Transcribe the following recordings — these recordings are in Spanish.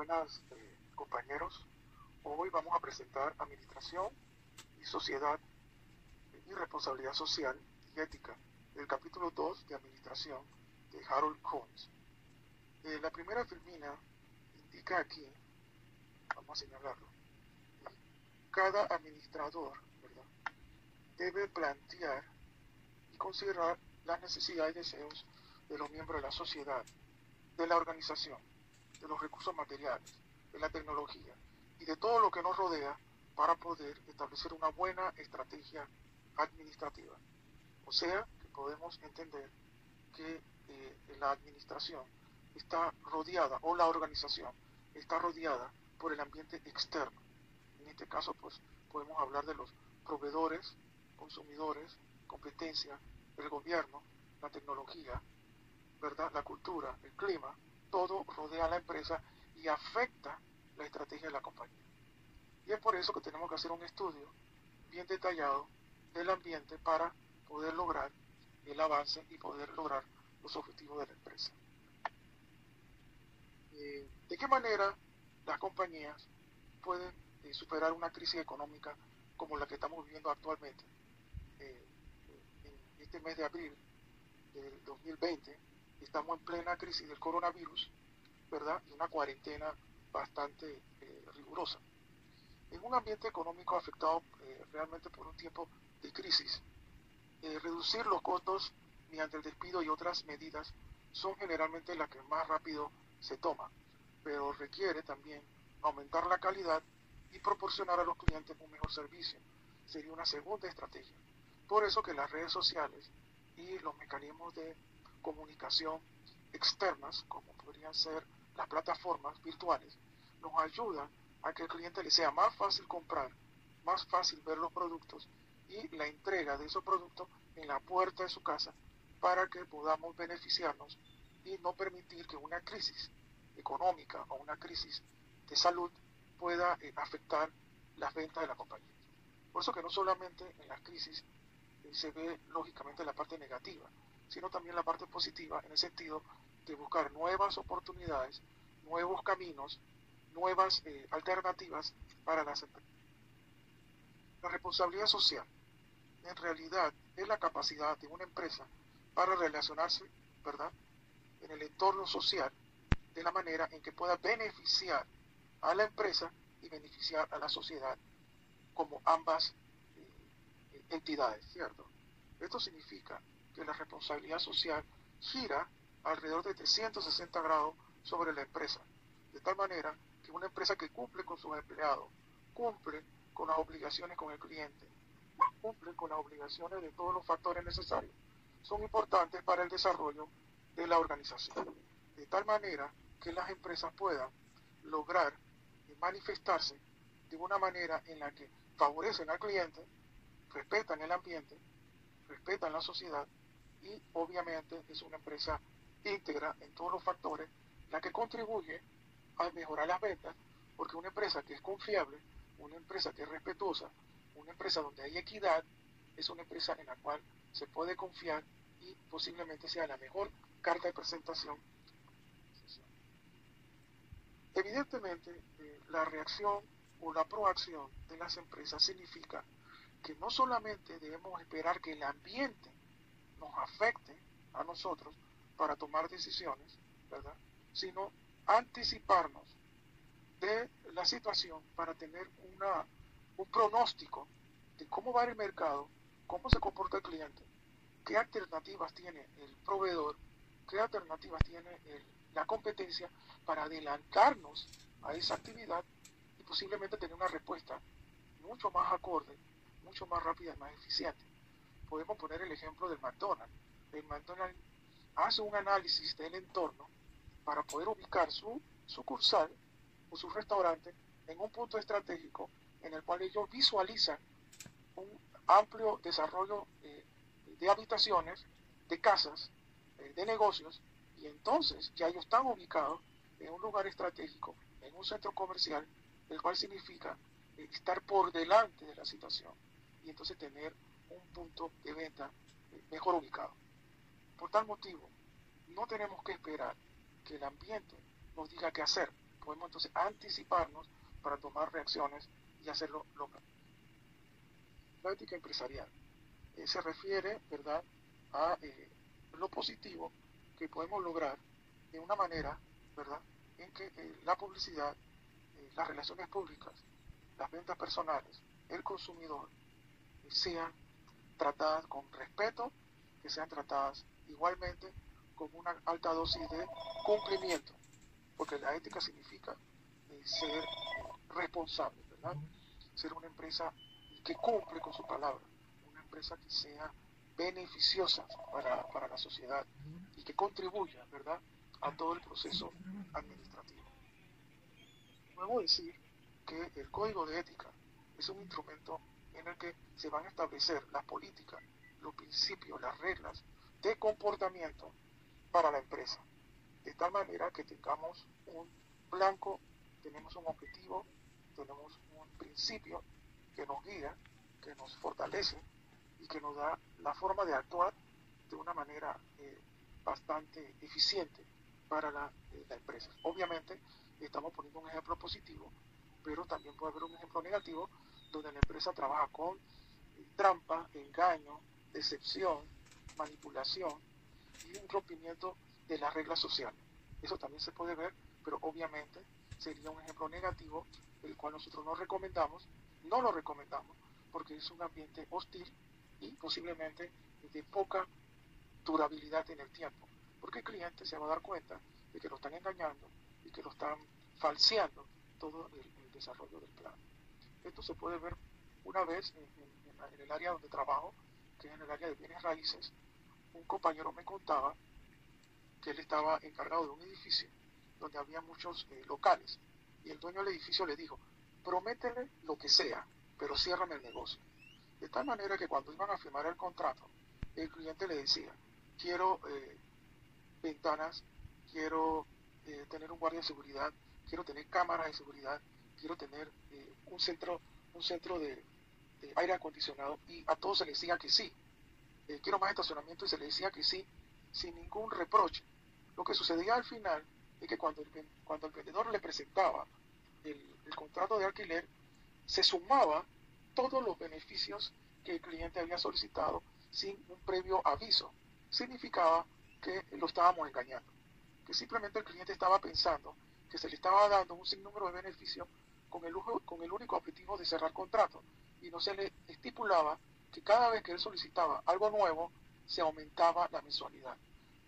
buenas eh, compañeros. Hoy vamos a presentar Administración y Sociedad y Responsabilidad Social y Ética del capítulo 2 de Administración de Harold Combs. Eh, la primera filmina indica aquí, vamos a señalarlo, cada administrador debe plantear y considerar las necesidades y deseos de los miembros de la sociedad, de la organización, de los recursos materiales, de la tecnología y de todo lo que nos rodea para poder establecer una buena estrategia administrativa. O sea, que podemos entender que eh, la administración está rodeada, o la organización está rodeada por el ambiente externo. En este caso, pues podemos hablar de los proveedores, consumidores, competencia, el gobierno, la tecnología, ¿verdad? la cultura, el clima, todo rodea a la empresa y afecta la estrategia de la compañía. Y es por eso que tenemos que hacer un estudio bien detallado del ambiente para poder lograr el avance y poder lograr los objetivos de la empresa. Eh, ¿De qué manera las compañías pueden eh, superar una crisis económica como la que estamos viviendo actualmente? Eh, en este mes de abril del 2020 estamos en plena crisis del coronavirus, ¿verdad? Y una cuarentena bastante eh, rigurosa. En un ambiente económico afectado eh, realmente por un tiempo de crisis, eh, reducir los costos mediante el despido y otras medidas son generalmente las que más rápido se toman, pero requiere también aumentar la calidad y proporcionar a los clientes un mejor servicio. Sería una segunda estrategia. Por eso que las redes sociales y los mecanismos de comunicación externas, como podrían ser las plataformas virtuales, nos ayudan a que el cliente le sea más fácil comprar, más fácil ver los productos y la entrega de esos productos en la puerta de su casa para que podamos beneficiarnos y no permitir que una crisis económica o una crisis de salud pueda eh, afectar las ventas de la compañía. Por eso que no solamente en las crisis eh, se ve lógicamente la parte negativa, sino también la parte positiva en el sentido de buscar nuevas oportunidades, nuevos caminos, nuevas eh, alternativas para las empresas. La responsabilidad social en realidad es la capacidad de una empresa para relacionarse, ¿verdad?, en el entorno social de la manera en que pueda beneficiar a la empresa y beneficiar a la sociedad como ambas eh, entidades, ¿cierto? Esto significa que la responsabilidad social gira alrededor de 360 grados sobre la empresa, de tal manera que una empresa que cumple con sus empleados, cumple con las obligaciones con el cliente, cumple con las obligaciones de todos los factores necesarios, son importantes para el desarrollo de la organización, de tal manera que las empresas puedan lograr manifestarse de una manera en la que favorecen al cliente, respetan el ambiente, respetan la sociedad y obviamente es una empresa íntegra en todos los factores, la que contribuye a mejorar las ventas, porque una empresa que es confiable, una empresa que es respetuosa, una empresa donde hay equidad, es una empresa en la cual se puede confiar y posiblemente sea la mejor carta de presentación. Evidentemente, eh, la reacción o la proacción de las empresas significa que no solamente debemos esperar que el ambiente nos afecte a nosotros para tomar decisiones. Sino anticiparnos de la situación para tener una, un pronóstico de cómo va el mercado, cómo se comporta el cliente, qué alternativas tiene el proveedor, qué alternativas tiene la competencia para adelantarnos a esa actividad y posiblemente tener una respuesta mucho más acorde, mucho más rápida y más eficiente podemos poner el ejemplo del McDonald's. El McDonald's hace un análisis del entorno para poder ubicar su sucursal o su restaurante en un punto estratégico en el cual ellos visualizan un amplio desarrollo eh, de habitaciones, de casas, eh, de negocios, y entonces ya ellos están ubicados en un lugar estratégico, en un centro comercial, el cual significa estar por delante de la situación y entonces tener un punto de venta mejor ubicado. Por tal motivo, no tenemos que esperar que el ambiente nos diga qué hacer, podemos entonces anticiparnos para tomar reacciones y hacerlo local. La ética empresarial eh, se refiere, ¿verdad?, a eh, lo positivo que podemos lograr de una manera, ¿verdad?, en que eh, la publicidad, las relaciones públicas, las ventas personales, el consumidor, sean tratadas con respeto, que sean tratadas igualmente con una alta dosis de cumplimiento, porque la ética significa ser responsable, ¿verdad? Ser una empresa que cumple con su palabra, una empresa que sea beneficiosa para, para la sociedad y que contribuya, ¿verdad?, a todo el proceso administrativo. Luego decir que el código de ética es un instrumento en el que se van a establecer las políticas, los principios, las reglas de comportamiento para la empresa, de tal manera que tengamos un blanco, tenemos un objetivo, tenemos un principio que nos guía, que nos fortalece y que nos da la forma de actuar de una manera eh, bastante eficiente para eh, la, empresa. Obviamente estamos poniendo un ejemplo positivo, pero también puede haber un ejemplo negativo donde la empresa trabaja con trampa, engaño, decepción, manipulación y un rompimiento de las reglas sociales. Eso también se puede ver, pero obviamente sería un ejemplo negativo, el cual nosotros no recomendamos no lo recomendamos porque es un ambiente hostil y posiblemente de poca durabilidad en el tiempo, porque el cliente se va a dar cuenta de que lo están engañando y que lo están falseando todo el, desarrollo del plan. Esto se puede ver una vez en, el área donde trabajo, que es en el área de bienes raíces. Un compañero me contaba que él estaba encargado de un edificio donde había muchos eh, locales y el dueño del edificio le dijo, prométele lo que sea, pero ciérrame el negocio. De tal manera que cuando iban a firmar el contrato, el cliente le decía, quiero eh, ventanas, quiero eh, tener un guardia de seguridad, quiero tener cámaras de seguridad, quiero tener eh, un centro, un centro de, aire acondicionado y a todos se les decía que sí. quiero más estacionamiento y se les decía que sí, sin ningún reproche. Lo que sucedía al final es que cuando el, cuando el vendedor le presentaba el, contrato de alquiler, se sumaba todos los beneficios que el cliente había solicitado sin un previo aviso. Significaba que lo estábamos engañando, que simplemente el cliente estaba pensando que se le estaba dando un sinnúmero de beneficios con el, con el único objetivo de cerrar contrato y no se le estipulaba que cada vez que él solicitaba algo nuevo se aumentaba la mensualidad.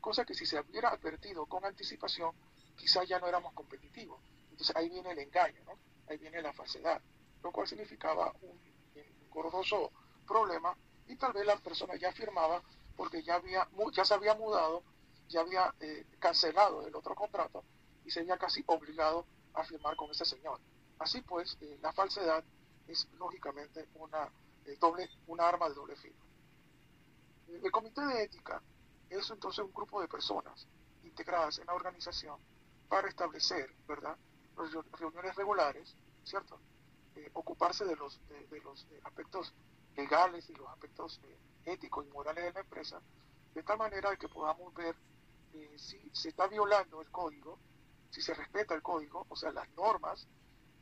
Cosa que si se hubiera advertido con anticipación, quizás ya no éramos competitivos. Entonces ahí viene el engaño, ¿no? ahí viene la falsedad, lo cual significaba un, gordoso problema y tal vez la persona ya firmaba porque ya, había, ya se había mudado, ya había eh, cancelado el otro contrato y se había casi obligado a firmar con ese señor. Así pues, eh, la falsedad es lógicamente una, eh, doble, una arma de doble filo. El comité de ética es entonces un grupo de personas integradas en la organización para establecer, ¿verdad?, reuniones regulares, ¿cierto? Eh, ocuparse de los, de, los aspectos legales y los aspectos éticos y morales de la empresa, de tal manera que podamos ver si se está violando el código, si se respeta el código, o sea, las normas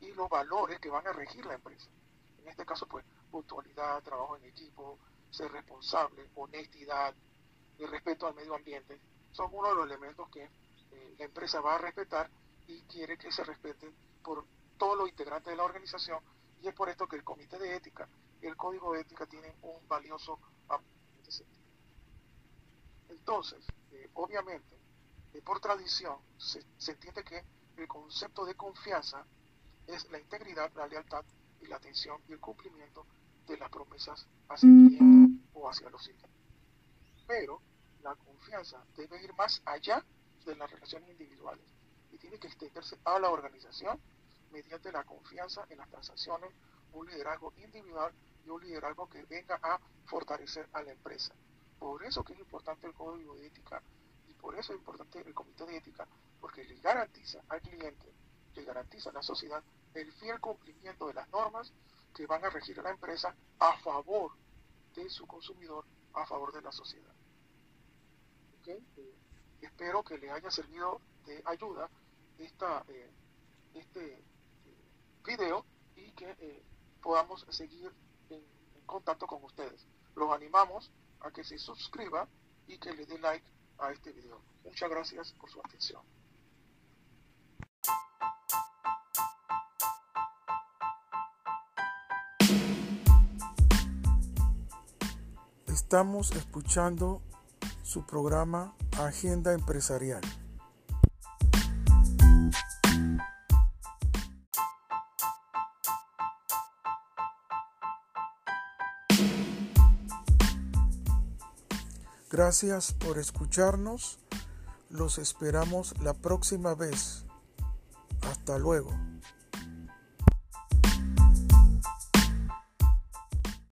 y los valores que van a regir la empresa. En este caso, pues, puntualidad, trabajo en equipo, ser responsable, honestidad, el respeto al medio ambiente, son uno de los elementos que la empresa va a respetar y quiere que se respeten por todos los integrantes de la organización y es por esto que el comité de ética y el código de ética tienen un valioso este Entonces, eh, obviamente, por tradición, se, entiende que el concepto de confianza es la integridad, la lealtad y la atención y el cumplimiento de las promesas hacia el cliente o hacia los sitios. Pero la confianza debe ir más allá de las relaciones individuales y tiene que extenderse a la organización mediante la confianza en las transacciones, un liderazgo individual y un liderazgo que venga a fortalecer a la empresa. Por eso que es importante el código de ética por eso es importante el comité de ética, porque le garantiza al cliente, le garantiza a la sociedad el fiel cumplimiento de las normas que van a regir a la empresa a favor de su consumidor, a favor de la sociedad. Eh, espero que le haya servido de ayuda esta, eh, este eh, video y que podamos seguir en, contacto con ustedes. Los animamos a que se suscriban y que le dé like a este video. Muchas gracias por su atención. Estamos escuchando su programa Agenda Empresarial. Gracias por escucharnos. Los esperamos la próxima vez. Hasta luego.